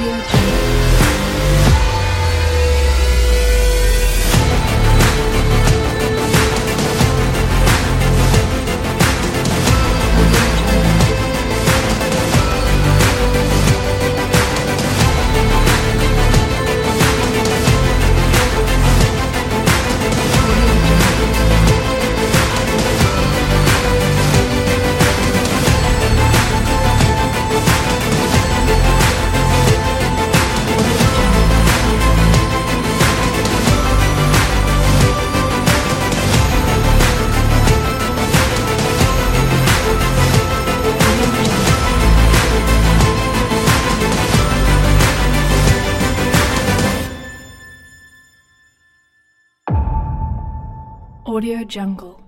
Audio Audio Jungle.